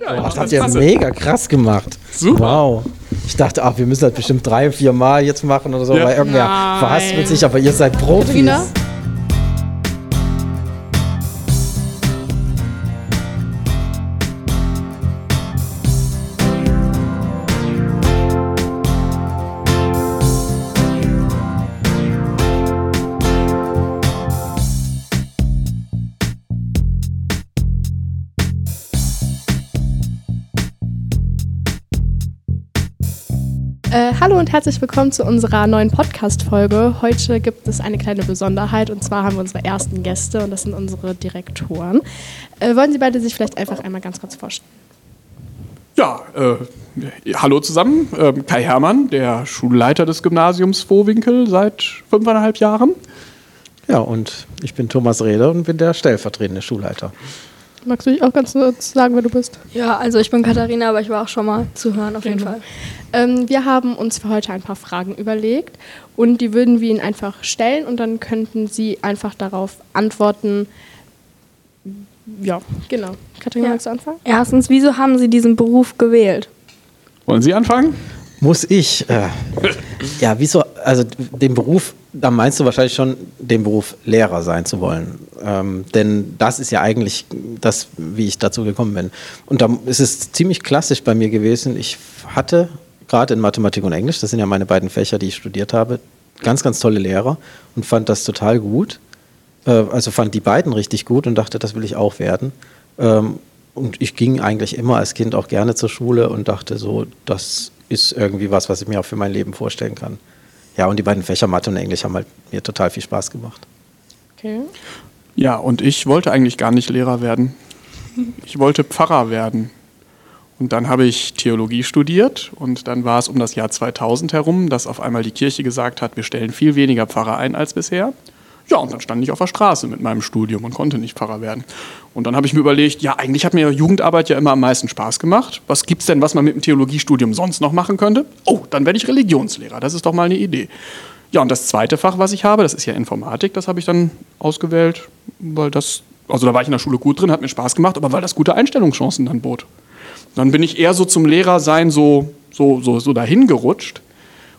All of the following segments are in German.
Ja, das habt ihr mega krass gemacht. Super. Wow. Ich dachte, ach, wir müssen das bestimmt drei, vier Mal jetzt machen oder so, ja. weil irgendwer Nein. verhaspelt sich, aber ihr seid Profis. Katharina? Hallo und herzlich willkommen zu unserer neuen Podcast-Folge. Heute gibt es eine kleine Besonderheit und zwar haben wir unsere ersten Gäste und das sind unsere Direktoren. Äh, wollen Sie beide sich vielleicht einfach einmal ganz kurz vorstellen? Ja, äh, hallo zusammen. Ähm, Kai Hermann, der Schulleiter des Gymnasiums Vohwinkel seit fünfeinhalb Jahren. Ja, und ich bin Thomas Rede und bin der stellvertretende Schulleiter. Magst du dich auch ganz kurz sagen, wer du bist? Ja, also ich bin Katharina, aber ich war auch schon mal zu hören, auf jeden genau. Fall. Ähm, wir haben uns für heute ein paar Fragen überlegt und die würden wir Ihnen einfach stellen und dann könnten Sie einfach darauf antworten. Ja, genau. Katharina, ja. magst du anfangen? Erstens, wieso haben Sie diesen Beruf gewählt? Wollen Sie anfangen? Muss ich? Äh, ja, wieso? Also den Beruf, da meinst du wahrscheinlich schon, den Beruf Lehrer sein zu wollen. Ähm, denn das ist ja eigentlich das, wie ich dazu gekommen bin. Und da ist es ziemlich klassisch bei mir gewesen. Ich hatte gerade in Mathematik und Englisch, das sind ja meine beiden Fächer, die ich studiert habe, ganz, ganz tolle Lehrer und fand das total gut. Äh, also fand die beiden richtig gut und dachte, das will ich auch werden. Ähm, und ich ging eigentlich immer als Kind auch gerne zur Schule und dachte so, das ist irgendwie was, was ich mir auch für mein Leben vorstellen kann. Ja, und die beiden Fächer Mathe und Englisch haben halt mir total viel Spaß gemacht. Okay. Ja, und ich wollte eigentlich gar nicht Lehrer werden. Ich wollte Pfarrer werden. Und dann habe ich Theologie studiert und dann war es um das Jahr 2000 herum, dass auf einmal die Kirche gesagt hat, wir stellen viel weniger Pfarrer ein als bisher. Ja, und dann stand ich auf der Straße mit meinem Studium und konnte nicht Pfarrer werden. Und dann habe ich mir überlegt, ja, eigentlich hat mir Jugendarbeit ja immer am meisten Spaß gemacht. Was gibt es denn, was man mit dem Theologiestudium sonst noch machen könnte? Oh, dann werde ich Religionslehrer. Das ist doch mal eine Idee. Ja, und das zweite Fach, was ich habe, das ist ja Informatik, das habe ich dann ausgewählt, weil das, also da war ich in der Schule gut drin, hat mir Spaß gemacht, aber weil das gute Einstellungschancen dann bot. Dann bin ich eher so zum Lehrersein so, so, so, so dahin gerutscht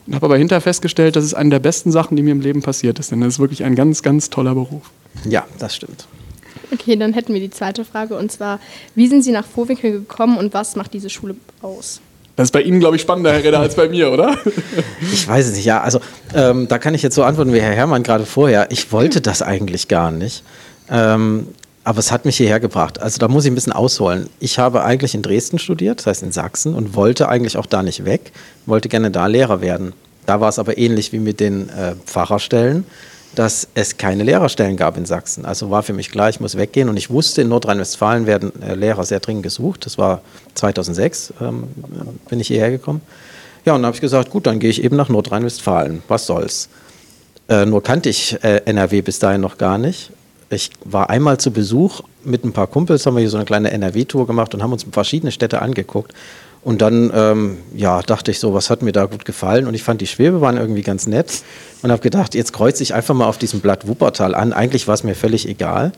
und habe aber hinterher festgestellt, das ist eine der besten Sachen, die mir im Leben passiert ist. Denn das ist wirklich ein ganz, ganz toller Beruf. Ja, das stimmt. Okay, dann hätten wir die zweite Frage und zwar, wie sind Sie nach Vorwinkel gekommen und was macht diese Schule aus? Das ist bei Ihnen, glaube ich, spannender, Herr Redder, als bei mir, oder? Ich weiß es nicht, ja. Also, ähm, da kann ich jetzt so antworten wie Herr Herrmann gerade vorher. Ich wollte das eigentlich gar nicht. Ähm, aber es hat mich hierher gebracht. Also da muss ich ein bisschen ausholen. Ich habe eigentlich in Dresden studiert, das heißt in Sachsen, und wollte eigentlich auch da nicht weg, wollte gerne da Lehrer werden. Da war es aber ähnlich wie mit den äh, Pfarrerstellen, dass es keine Lehrerstellen gab in Sachsen. Also war für mich klar, ich muss weggehen. Und ich wusste, in Nordrhein-Westfalen werden äh, Lehrer sehr dringend gesucht. Das war 2006, ähm, bin ich hierher gekommen. Ja, und dann habe ich gesagt, gut, dann gehe ich eben nach Nordrhein-Westfalen. Was soll's? Äh, nur kannte ich äh, NRW bis dahin noch gar nicht ich war einmal zu Besuch mit ein paar Kumpels, haben wir hier so eine kleine NRW-Tour gemacht und haben uns verschiedene Städte angeguckt. Und dann ähm, ja, dachte ich so, was hat mir da gut gefallen? Und ich fand die Schwebebahn irgendwie ganz nett und habe gedacht, jetzt kreuze ich einfach mal auf diesem Blatt Wuppertal an. Eigentlich war es mir völlig egal.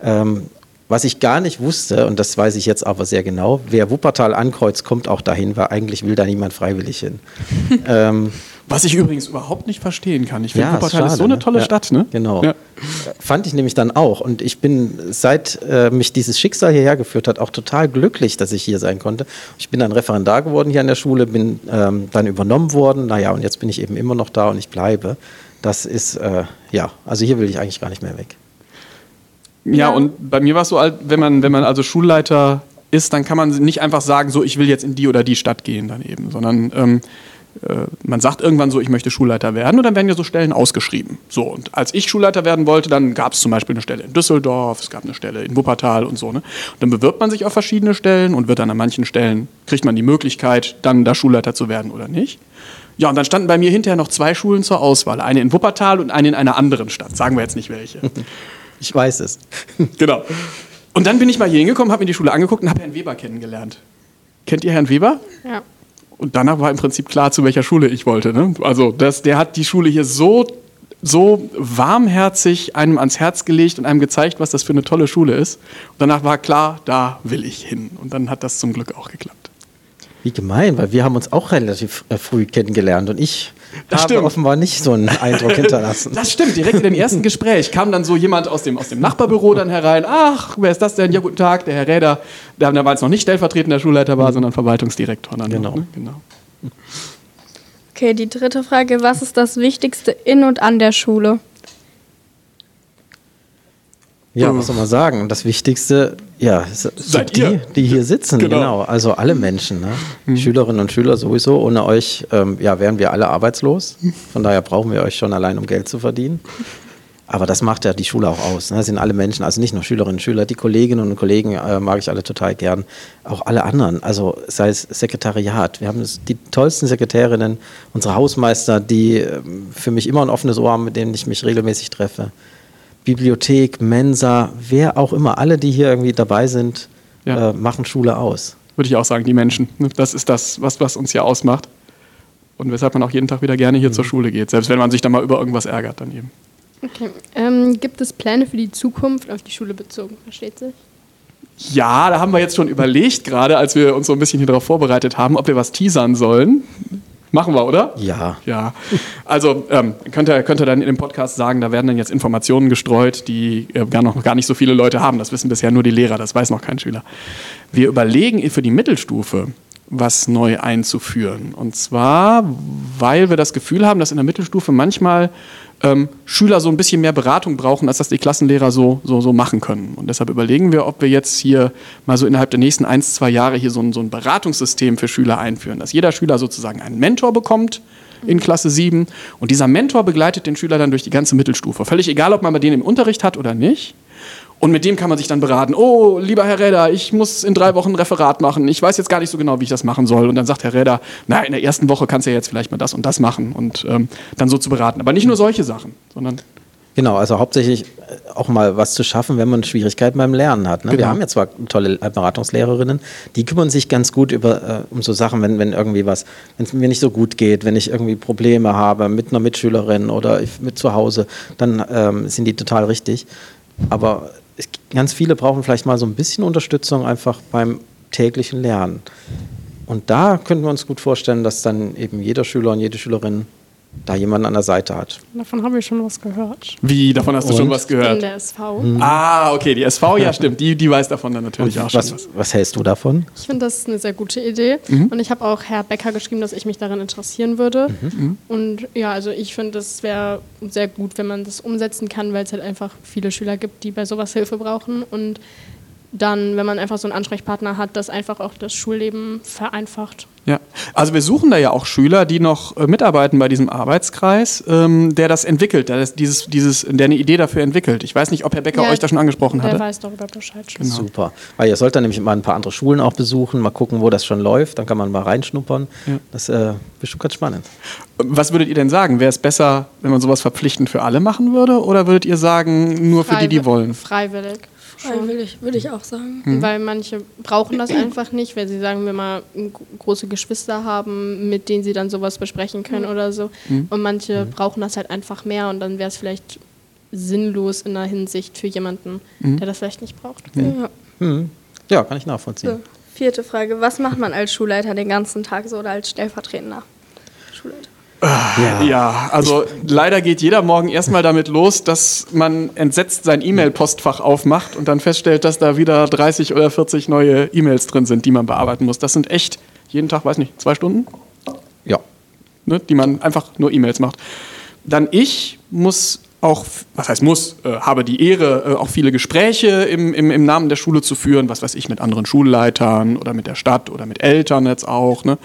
Ähm, was ich gar nicht wusste, und das weiß ich jetzt aber sehr genau, wer Wuppertal ankreuzt, kommt auch dahin, weil eigentlich will da niemand freiwillig hin. ähm, was ich übrigens überhaupt nicht verstehen kann. Ich finde, ja, Wuppertal ist, schade, ist, so eine ne? tolle ja, Stadt. Ne? Genau. Ja. Fand ich nämlich dann auch. Und ich bin, seit äh, mich dieses Schicksal hierher geführt hat, auch total glücklich, dass ich hier sein konnte. Ich bin dann Referendar geworden hier an der Schule, bin ähm, dann übernommen worden. Naja, und jetzt bin ich eben immer noch da und ich bleibe. Das ist, äh, ja, also hier will ich eigentlich gar nicht mehr weg. Ja, und bei mir war es so, wenn man, wenn man also Schulleiter ist, dann kann man nicht einfach sagen, so, ich will jetzt in die oder die Stadt gehen dann eben, sondern ähm, äh, man sagt irgendwann so, ich möchte Schulleiter werden und dann werden ja so Stellen ausgeschrieben. So, und als ich Schulleiter werden wollte, dann gab es zum Beispiel eine Stelle in Düsseldorf, es gab eine Stelle in Wuppertal und so. Ne? Und dann bewirbt man sich auf verschiedene Stellen und wird dann an manchen Stellen, kriegt man die Möglichkeit, dann da Schulleiter zu werden oder nicht. Ja, und dann standen bei mir hinterher noch zwei Schulen zur Auswahl. Eine in Wuppertal und eine in einer anderen Stadt. Sagen wir jetzt nicht welche. Ich weiß es. genau. Und dann bin ich mal hier hingekommen, habe mir die Schule angeguckt und habe Herrn Weber kennengelernt. Kennt ihr Herrn Weber? Ja. Und danach war im Prinzip klar, zu welcher Schule ich wollte. Ne? Also das, der hat die Schule hier so so warmherzig einem ans Herz gelegt und einem gezeigt, was das für eine tolle Schule ist. Und danach war klar, da will ich hin. Und dann hat das zum Glück auch geklappt. Wie gemein, weil wir haben uns auch relativ äh, früh kennengelernt und ich Das habe stimmt. offenbar nicht so einen Eindruck hinterlassen. Das stimmt, direkt in dem ersten Gespräch kam dann so jemand aus dem, aus dem Nachbarbüro dann herein. Ach, wer ist das denn? Ja, guten Tag, der Herr Räder, der damals noch nicht stellvertretender Schulleiter war, sondern Verwaltungsdirektor. Dann Genau. Noch, ne? genau. Okay, die dritte Frage. Was ist das Wichtigste in und an der Schule? Ja, was soll man sagen? Und das Wichtigste, ja, Seid sind die, ihr. die hier sitzen, Genau. genau. Also alle Menschen, ne? Schülerinnen und Schüler sowieso. Ohne euch ähm, ja, wären wir alle arbeitslos. Von daher brauchen wir euch schon allein, um Geld zu verdienen. Aber das macht ja die Schule auch aus. Ne? Das sind alle Menschen, also nicht nur Schülerinnen und Schüler, die Kolleginnen und Kollegen äh, mag ich alle total gern. Auch alle anderen, also sei es Sekretariat. Wir haben die tollsten Sekretärinnen, unsere Hausmeister, die ähm, für mich immer ein offenes Ohr haben, mit denen ich mich regelmäßig treffe. Bibliothek, Mensa, wer auch immer, alle, die hier irgendwie dabei sind, Ja. äh, machen Schule aus. Würde ich auch sagen, die Menschen. ne? Das ist das, was, was uns hier ausmacht. Und weshalb man auch jeden Tag wieder gerne hier zur Schule geht. Selbst wenn man sich dann mal über irgendwas ärgert, dann eben. Okay. Ähm, gibt es Pläne für die Zukunft auf die Schule bezogen? Versteht sich? Ja, da haben wir jetzt schon überlegt, gerade als wir uns so ein bisschen hier darauf vorbereitet haben, ob wir was teasern sollen. Machen wir, oder? Ja. Ja, also ähm, könnt, ihr, könnt ihr dann in dem Podcast sagen, da werden dann jetzt Informationen gestreut, die äh, gar noch gar nicht so viele Leute haben. Das wissen bisher nur die Lehrer, das weiß noch kein Schüler. Wir überlegen für die Mittelstufe was neu einzuführen. Und zwar, weil wir das Gefühl haben, dass in der Mittelstufe manchmal ähm, Schüler so ein bisschen mehr Beratung brauchen, als das die Klassenlehrer so, so, so machen können. Und deshalb überlegen wir, ob wir jetzt hier mal so innerhalb der nächsten ein, zwei Jahre hier so ein, so ein Beratungssystem für Schüler einführen, dass jeder Schüler sozusagen einen Mentor bekommt in Klasse 7 und dieser Mentor begleitet den Schüler dann durch die ganze Mittelstufe. Völlig egal, ob man bei denen im Unterricht hat oder nicht. Und mit dem kann man sich dann beraten. Oh, lieber Herr Räder, ich muss in drei Wochen ein Referat machen. Ich weiß jetzt gar nicht so genau, wie ich das machen soll. Und dann sagt Herr Räder, na, in der ersten Woche kannst du ja jetzt vielleicht mal das und das machen und ähm, dann so zu beraten. Aber nicht nur solche Sachen, sondern Genau, also hauptsächlich äh, auch mal was zu schaffen, wenn man Schwierigkeiten beim Lernen hat. Ne? Wir Genau. haben ja zwar tolle Beratungslehrerinnen, die kümmern sich ganz gut über, äh, um so Sachen, wenn, wenn irgendwie was, wenn es mir nicht so gut geht, wenn ich irgendwie Probleme habe mit einer Mitschülerin oder mit zu Hause, dann ähm, sind die total richtig. Aber es, ganz viele brauchen vielleicht mal so ein bisschen Unterstützung einfach beim täglichen Lernen. Und da könnten wir uns gut vorstellen, dass dann eben jeder Schüler und jede Schülerin da jemanden an der Seite hat. Davon habe ich schon was gehört. wie, davon hast du schon Und? was In gehört. der SV. Ah, okay, die SV, ja stimmt, die, die weiß davon dann natürlich auch schon Was, was. was hältst du davon? Ich finde, das ist eine sehr gute Idee. Mhm. Und ich habe auch Herr Becker geschrieben, dass ich mich daran interessieren würde. Mhm. Und ja, also ich finde, das wäre sehr gut, wenn man das umsetzen kann, weil es halt einfach viele Schüler gibt, die bei sowas Hilfe brauchen. Und dann, wenn man einfach so einen Ansprechpartner hat, das einfach auch das Schulleben vereinfacht. Ja, also wir suchen da ja auch Schüler, die noch äh, mitarbeiten bei diesem Arbeitskreis, ähm, der das entwickelt, der, das, dieses, dieses, der eine Idee dafür entwickelt. Ich weiß nicht, ob Herr Becker Ja, euch da schon angesprochen Der hatte. weiß darüber Bescheid schon. Genau. Super. Weil ihr sollt dann nämlich mal ein paar andere Schulen auch besuchen, mal gucken, wo das schon läuft. Dann kann man mal reinschnuppern. Ja. Das äh, bestimmt ganz spannend. Was würdet ihr denn sagen? Wäre es besser, wenn man sowas verpflichtend für alle machen würde? Oder würdet ihr sagen, nur für die, die wollen? Freiwillig. Schon. Freiwillig, würde ich auch sagen. Mhm. Weil manche brauchen das einfach nicht, weil sie sagen wir mal große Geschwister haben, mit denen sie dann sowas besprechen können oder so. Mhm. Und manche brauchen das halt einfach mehr und dann wäre es vielleicht sinnlos in der Hinsicht für jemanden, Mhm. der das vielleicht nicht braucht. Ja. Hm. Ja, kann ich nachvollziehen. So, vierte Frage. Was macht man als Schulleiter den ganzen Tag so oder als stellvertretender? Ja. Ja, also leider geht jeder Morgen erstmal damit los, dass man entsetzt sein E-Mail-Postfach aufmacht und dann feststellt, dass da wieder 30 oder 40 neue E-Mails drin sind, die man bearbeiten muss. Das sind echt jeden Tag, weiß nicht, zwei Stunden, Ja. ne, die man einfach nur E-Mails macht. Dann ich muss auch, was heißt muss, äh, habe die Ehre, äh, auch viele Gespräche im, im, im Namen der Schule zu führen, was weiß ich, mit anderen Schulleitern oder mit der Stadt oder mit Eltern jetzt auch. Ne?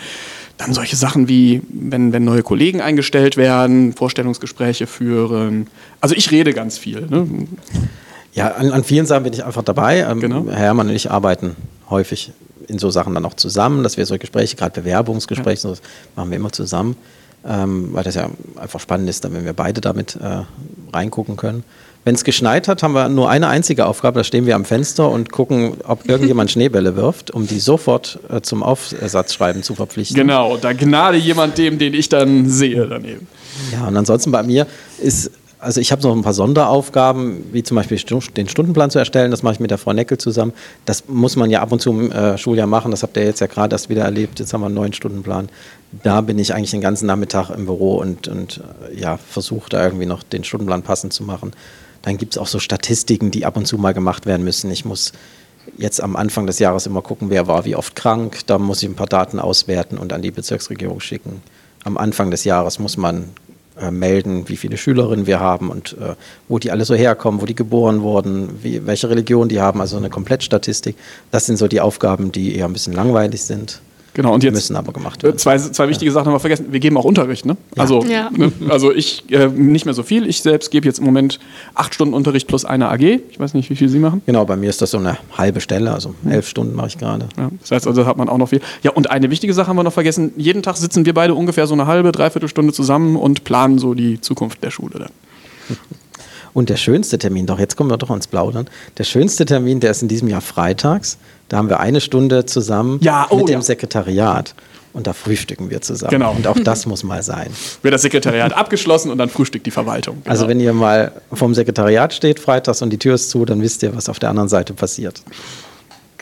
Dann solche Sachen wie, wenn, wenn neue Kollegen eingestellt werden, Vorstellungsgespräche führen. Also ich rede ganz viel. Ne? Ja, an, an vielen Sachen bin ich einfach dabei. Ähm, Genau. Herr Herrmann und ich arbeiten häufig in so Sachen dann auch zusammen, dass wir solche Gespräche, gerade Bewerbungsgespräche, das machen wir immer zusammen, ähm, weil das ja einfach spannend ist, dann, wenn wir beide damit äh, reingucken können. Wenn es geschneit hat, haben wir nur eine einzige Aufgabe, da stehen wir am Fenster und gucken, ob irgendjemand Schneebälle wirft, um die sofort äh, zum Aufsatzschreiben zu verpflichten. Genau, da gnade jemand dem, den ich dann sehe daneben. Ja, und ansonsten bei mir ist also ich habe noch ein paar Sonderaufgaben, wie zum Beispiel den Stundenplan zu erstellen. Das mache ich mit der Frau Neckel zusammen. Das muss man ja ab und zu im äh, Schuljahr machen. Das habt ihr jetzt ja gerade erst wieder erlebt. Jetzt haben wir einen neuen Stundenplan. Da bin ich eigentlich den ganzen Nachmittag im Büro und, und äh, ja, versuche da irgendwie noch den Stundenplan passend zu machen. Dann gibt es auch so Statistiken, die ab und zu mal gemacht werden müssen. Ich muss jetzt am Anfang des Jahres immer gucken, wer war wie oft krank. Da muss ich ein paar Daten auswerten und an die Bezirksregierung schicken. Am Anfang des Jahres muss man äh, melden, wie viele Schülerinnen wir haben und äh, wo die alle so herkommen, wo die geboren wurden, wie, welche Religion die haben, also eine Komplettstatistik. Das sind so die Aufgaben, die eher ein bisschen langweilig sind. Genau, und jetzt müssen aber gemacht werden. Zwei, zwei wichtige ja. Sachen haben wir vergessen. Wir geben auch Unterricht, ne? Ja. Also, ja. Ne? also ich äh, nicht mehr so viel. Ich selbst gebe jetzt im Moment acht Stunden Unterricht plus eine AG. Ich weiß nicht, wie viel Sie machen. Genau, bei mir ist das so eine halbe Stelle, also elf Stunden mache ich gerade. Ja, das heißt, also hat man auch noch viel. Ja, und eine wichtige Sache haben wir noch vergessen. Jeden Tag sitzen wir beide ungefähr so eine halbe, dreiviertel Stunde zusammen und planen so die Zukunft der Schule dann. Und der schönste Termin, doch jetzt kommen wir doch ans Plaudern. Der schönste Termin, der ist in diesem Jahr freitags. Da haben wir eine Stunde zusammen ja, oh, mit dem ja. Sekretariat. Und da frühstücken wir zusammen. Genau. Und auch das muss mal sein. Wird das Sekretariat abgeschlossen und dann frühstückt die Verwaltung. Genau. Also wenn ihr mal vom Sekretariat steht freitags und die Tür ist zu, dann wisst ihr, was auf der anderen Seite passiert.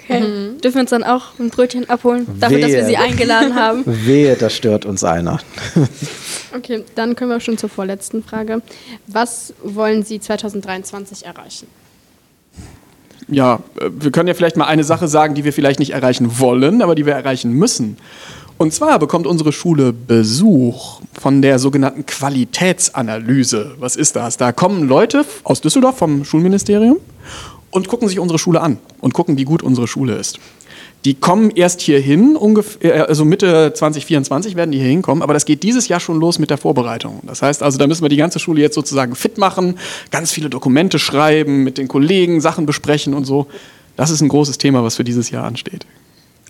Okay. Mhm. Dürfen wir uns dann auch ein Brötchen abholen, dafür, Wehe. dass wir sie eingeladen haben? Wehe, da stört uns einer. okay, dann können wir schon zur vorletzten Frage. Was wollen Sie 2023 erreichen? Ja, äh, wir können ja vielleicht mal eine Sache sagen, die wir vielleicht nicht erreichen wollen, aber die wir erreichen müssen. Und zwar bekommt unsere Schule Besuch von der sogenannten Qualitätsanalyse. Was ist das? Da kommen Leute aus Düsseldorf vom Schulministerium und gucken sich unsere Schule an und gucken, wie gut unsere Schule ist. Die kommen erst hierhin, ungefähr, äh, also Mitte 2024 werden die hier hinkommen, aber das geht dieses Jahr schon los mit der Vorbereitung. Das heißt also, da müssen wir die ganze Schule jetzt sozusagen fit machen, ganz viele Dokumente schreiben, mit den Kollegen Sachen besprechen und so. Das ist ein großes Thema, was für dieses Jahr ansteht.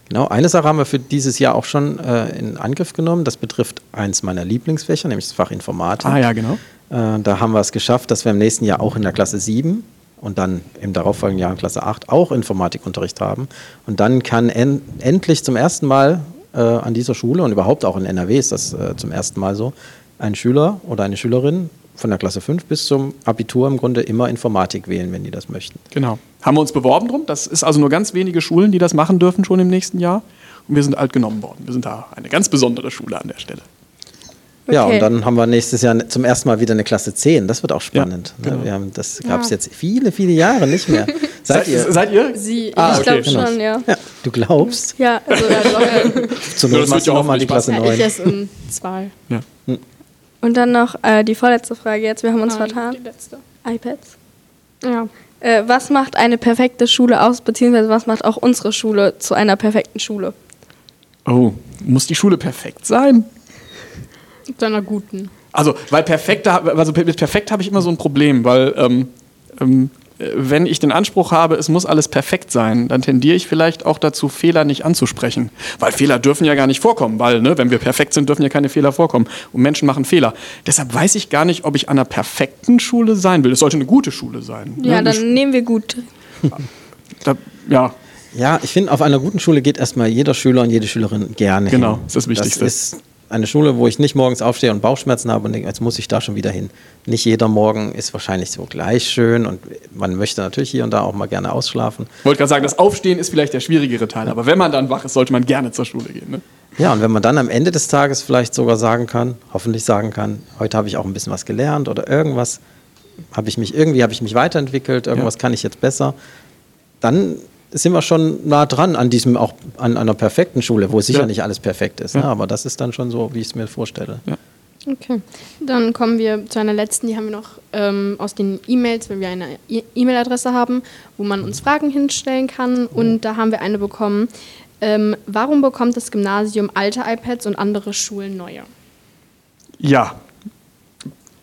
Genau, eine Sache haben wir für dieses Jahr auch schon äh, in Angriff genommen. Das betrifft eins meiner Lieblingsfächer, nämlich das Fach Informatik. Ah ja, genau. Äh, da haben wir es geschafft, dass wir im nächsten Jahr auch in der Klasse 7 und dann im darauffolgenden Jahr in Klasse 8 auch Informatikunterricht haben. Und dann kann en endlich zum ersten Mal äh, an dieser Schule und überhaupt auch in NRW ist das äh, zum ersten Mal so, ein Schüler oder eine Schülerin von der Klasse 5 bis zum Abitur im Grunde immer Informatik wählen, wenn die das möchten. Genau. Haben wir uns beworben drum. Das ist also nur ganz wenige Schulen, die das machen dürfen schon im nächsten Jahr. Und wir sind alt genommen worden. Wir sind da eine ganz besondere Schule an der Stelle. Okay. Ja, und dann haben wir nächstes Jahr zum ersten Mal wieder eine Klasse 10. Das wird auch spannend. Ja, genau. wir haben, das gab es ja. jetzt viele, viele Jahre nicht mehr. Seid, ihr? Seid ihr? Sie, ah, ich okay. glaube schon, ja. ja. Du glaubst? Ja, also ja, Zur Not machst du nochmal die Klasse 9. ich erst in zwei. Ja. Hm. Und dann noch äh, die vorletzte Frage jetzt. Wir haben uns Nein, vertan. Die letzte. iPads. Ja. Äh, was macht eine perfekte Schule aus, beziehungsweise was macht auch unsere Schule zu einer perfekten Schule? Oh, muss die Schule perfekt sein? Zu einer guten. Also, weil perfekt, also mit perfekt habe ich immer so ein Problem, weil ähm, ähm, wenn ich den Anspruch habe, es muss alles perfekt sein, dann tendiere ich vielleicht auch dazu, Fehler nicht anzusprechen. Weil Fehler dürfen ja gar nicht vorkommen, weil, ne, wenn wir perfekt sind, dürfen ja keine Fehler vorkommen. Und Menschen machen Fehler. Deshalb weiß ich gar nicht, ob ich an einer perfekten Schule sein will. Es sollte eine gute Schule sein. Ne? Ja, ne? dann nehmen wir gut. Da, ja. Ja, ich finde, auf einer guten Schule geht erstmal jeder Schüler und jede Schülerin gerne genau, hin. Das ist das Wichtigste. Das ist eine Schule, wo ich nicht morgens aufstehe und Bauchschmerzen habe und denke, jetzt muss ich da schon wieder hin. Nicht jeder Morgen ist wahrscheinlich so gleich schön und man möchte natürlich hier und da auch mal gerne ausschlafen. Ich wollte gerade sagen, das Aufstehen ist vielleicht der schwierigere Teil, aber wenn man dann wach ist, sollte man gerne zur Schule gehen. Ne? Ja, und wenn man dann am Ende des Tages vielleicht sogar sagen kann, hoffentlich sagen kann, heute habe ich auch ein bisschen was gelernt oder irgendwas, habe ich mich irgendwie, habe ich mich weiterentwickelt, irgendwas ja. kann ich jetzt besser, dann sind wir schon nah dran an diesem auch an, einer perfekten Schule, wo sicher ja. nicht alles perfekt ist. Ne? Aber das ist dann schon so, wie ich es mir vorstelle. Ja. Okay, dann kommen wir zu einer letzten, die haben wir noch ähm, aus den E-Mails, weil wir eine e- E-Mail-Adresse haben, wo man uns Fragen hinstellen kann. Und da haben wir eine bekommen. Ähm, warum bekommt das Gymnasium alte iPads und andere Schulen neue? Ja,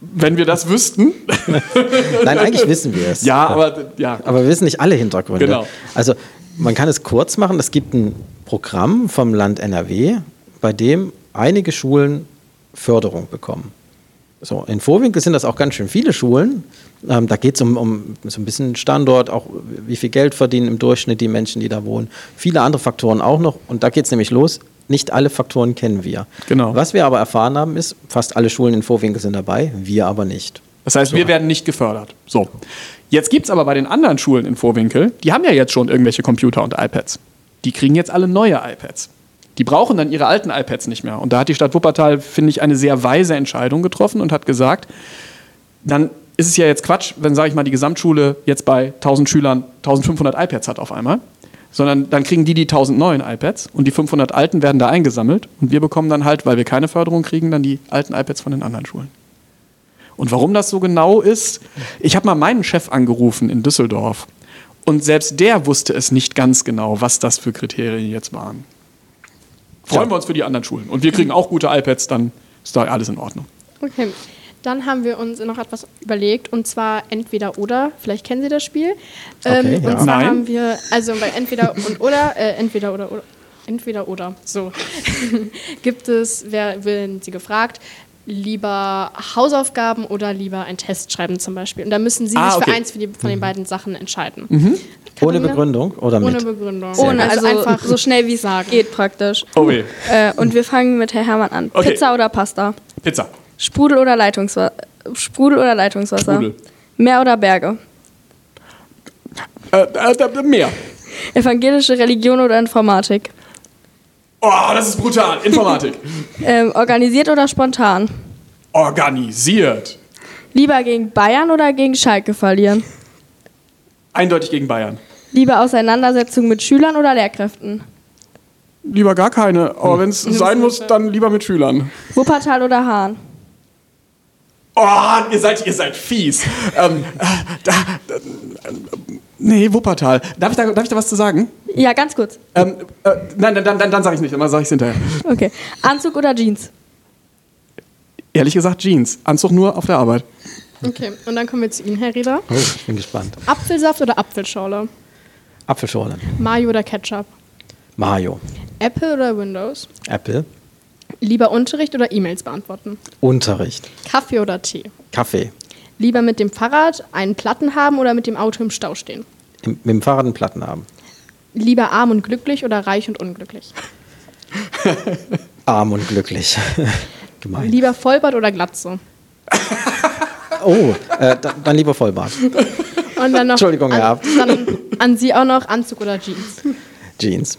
wenn wir das wüssten. Nein, eigentlich wissen wir es. Ja, aber ja. Aber wir wissen nicht alle Hintergründe. Genau. Also man kann es kurz machen. Es gibt ein Programm vom Land NRW, bei dem einige Schulen Förderung bekommen. So, in Vorwinkel sind das auch ganz schön viele Schulen. Ähm, da geht es um, um so ein bisschen Standort, auch wie viel Geld verdienen im Durchschnitt die Menschen, die da wohnen. Viele andere Faktoren auch noch. Und da geht es nämlich los. Nicht alle Faktoren kennen wir. Genau. Was wir aber erfahren haben, ist, fast alle Schulen in Vorwinkel sind dabei, wir aber nicht. Das heißt, wir werden nicht gefördert. So. Jetzt gibt es aber bei den anderen Schulen in Vorwinkel, die haben ja jetzt schon irgendwelche Computer und iPads. Die kriegen jetzt alle neue iPads. Die brauchen dann ihre alten iPads nicht mehr. Und da hat die Stadt Wuppertal, finde ich, eine sehr weise Entscheidung getroffen und hat gesagt, dann ist es ja jetzt Quatsch, wenn, sage ich mal, die Gesamtschule jetzt bei 1000 Schülern 1500 iPads hat auf einmal, sondern dann kriegen die die 1000 neuen iPads und die 500 alten werden da eingesammelt und wir bekommen dann halt, weil wir keine Förderung kriegen, dann die alten iPads von den anderen Schulen. Und warum das so genau ist, ich habe mal meinen Chef angerufen in Düsseldorf und selbst der wusste es nicht ganz genau, was das für Kriterien jetzt waren. Freuen ja. wir uns für die anderen Schulen. Und wir kriegen auch gute iPads, dann ist da alles in Ordnung. Okay. Dann haben wir uns noch etwas überlegt und zwar entweder oder. Vielleicht kennen Sie das Spiel. Okay, ähm, ja. Und zwar Nein. haben wir also bei entweder und oder äh, entweder oder, oder entweder oder so gibt es, wer werden Sie gefragt, lieber Hausaufgaben oder lieber einen Test schreiben zum Beispiel. Und da müssen Sie ah, sich okay. für eins für die, von den mhm. beiden Sachen entscheiden. Mhm. Ohne Begründung oder mit? Ohne Begründung. Ohne, also, also einfach so schnell wie es geht praktisch. Oh äh, und wir fangen mit Herr Hermann an. Okay. Pizza oder Pasta? Pizza. Sprudel oder Leitungswasser? Sprudel oder Leitungswasser? Sprudel. Meer oder Berge? Äh, äh, Meer. Evangelische Religion oder Informatik? Oh, das ist brutal. Informatik. ähm, organisiert oder spontan? Organisiert. Lieber gegen Bayern oder gegen Schalke verlieren? Eindeutig gegen Bayern. Lieber Auseinandersetzung mit Schülern oder Lehrkräften? Lieber gar keine, aber hm. wenn es sein muss, dann lieber mit Schülern. Wuppertal oder Hahn? Oh, ihr seid, ihr seid fies. ähm, äh, da, da, nee, Wuppertal. Darf ich, da, darf ich da was zu sagen? Ja, ganz kurz. Ähm, äh, nein, dann, dann, dann sage ich nicht, dann sage ich es hinterher. Okay. Anzug oder Jeans? Ehrlich gesagt Jeans. Anzug nur auf der Arbeit. Okay, und dann kommen wir zu Ihnen, Herr Rieder. Oh, ich bin gespannt. Apfelsaft oder Apfelschorle? Apfelschorle. Mayo oder Ketchup? Mayo. Apple oder Windows? Apple. Lieber Unterricht oder E-Mails beantworten? Unterricht. Kaffee oder Tee? Kaffee. Lieber mit dem Fahrrad einen Platten haben oder mit dem Auto im Stau stehen? Im, mit dem Fahrrad einen Platten haben. Lieber arm und glücklich oder reich und unglücklich? arm und glücklich. Gemein. Lieber Vollbart oder Glatze? oh, äh, dann lieber Vollbart. Und dann noch Entschuldigung, an, ja. Dann an Sie auch noch Anzug oder Jeans? Jeans.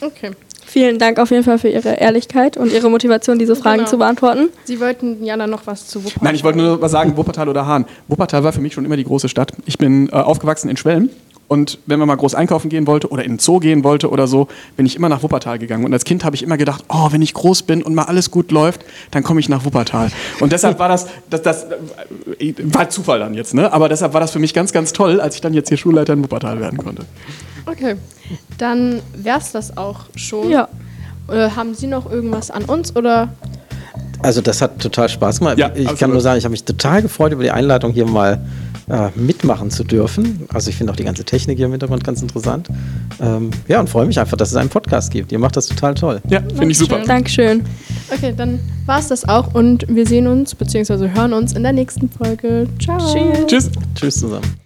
Okay. Vielen Dank auf jeden Fall für Ihre Ehrlichkeit und Ihre Motivation, diese Fragen genau. zu beantworten. Sie wollten ja dann noch was zu Wuppertal. Nein, ich wollte nur was sagen, Wuppertal oder Hahn. Wuppertal war für mich schon immer die große Stadt. Ich bin äh, aufgewachsen in Schwelm und wenn man mal groß einkaufen gehen wollte oder in den Zoo gehen wollte oder so, bin ich immer nach Wuppertal gegangen. Und als Kind habe ich immer gedacht, oh, wenn ich groß bin und mal alles gut läuft, dann komme ich nach Wuppertal. Und deshalb war das, das, das äh, war Zufall dann jetzt, ne? Aber deshalb war das für mich ganz, ganz toll, als ich dann jetzt hier Schulleiter in Wuppertal werden konnte. Okay, dann wäre es das auch schon. Ja. Äh, haben Sie noch irgendwas an uns oder? Also das hat total Spaß gemacht. Ja, ich absolut. kann nur sagen, ich habe mich total gefreut über die Einleitung hier mal äh, mitmachen zu dürfen. Also ich finde auch die ganze Technik hier im Hintergrund ganz interessant. Ähm, ja, und freue mich einfach, dass es einen Podcast gibt. Ihr macht das total toll. Ja, finde ich super. Dankeschön. Okay, dann war es das auch und wir sehen uns bzw. hören uns in der nächsten Folge. Ciao. Tschüss. Tschüss zusammen.